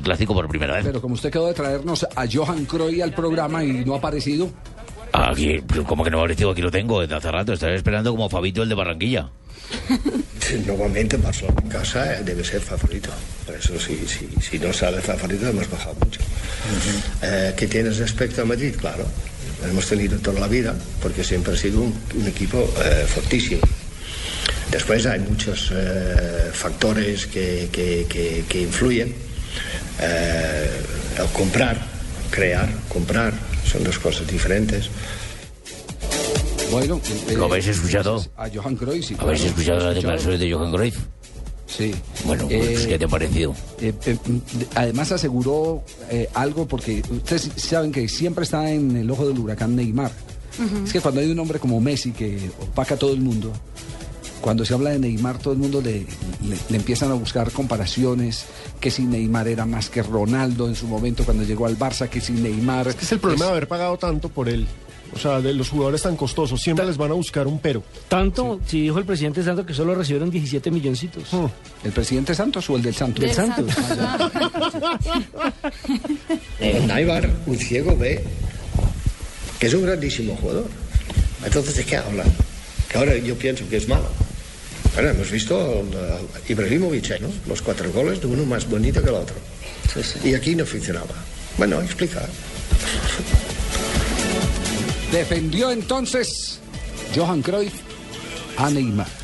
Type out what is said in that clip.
un clásico por primera vez. Pero como usted quedó de traernos a Johan Cruyff al programa y no ha aparecido. Aquí, como que no ha aparecido, aquí lo tengo desde hace rato. Estaré esperando como Fabito el de Barranquilla. Normalmente Barcelona en casa eh, debe ser favorito. Por eso si, si, si no sale favorito hemos bajado mucho. Eh, ¿Qué tienes respecto a Madrid? Claro, hemos tenido toda la vida porque siempre ha sido un, un equipo eh, fortísimo. Después hay muchos eh, factores que, que, que, que influyen. Eh, el comprar, crear, comprar, son dos cosas diferentes. Bueno, eh, ¿Lo habéis escuchado? A Johan Cruyff, sí. ¿Habéis claro, escuchado las declaraciones de Johan Cruyff? Sí. Bueno, pues, Eh, ¿qué te ha parecido? Eh, eh, además aseguró eh, algo porque ustedes saben que siempre está en el ojo del huracán Neymar. Es que cuando hay un hombre como Messi que opaca a todo el mundo, cuando se habla de Neymar todo el mundo le, le- le empiezan a buscar comparaciones, que si Neymar era más que Ronaldo en su momento cuando llegó al Barça, que si Neymar... Es el problema de haber pagado tanto por él. O sea, de los jugadores tan costosos, siempre les van a buscar un pero. Tanto, si dijo el presidente Santos que solo recibieron 17 milloncitos. ¿El presidente Santos o el del Santos? Del Santos. Eh, Neymar, un ciego ve que es un grandísimo jugador. Entonces, ¿de qué habla? Que ahora yo pienso que es malo. Bueno, hemos visto a Ibrahimovic, ¿no? Los cuatro goles de uno más bonito que el otro. Y aquí no funcionaba. Bueno, explica. Defendió entonces Johan Cruyff a Neymar.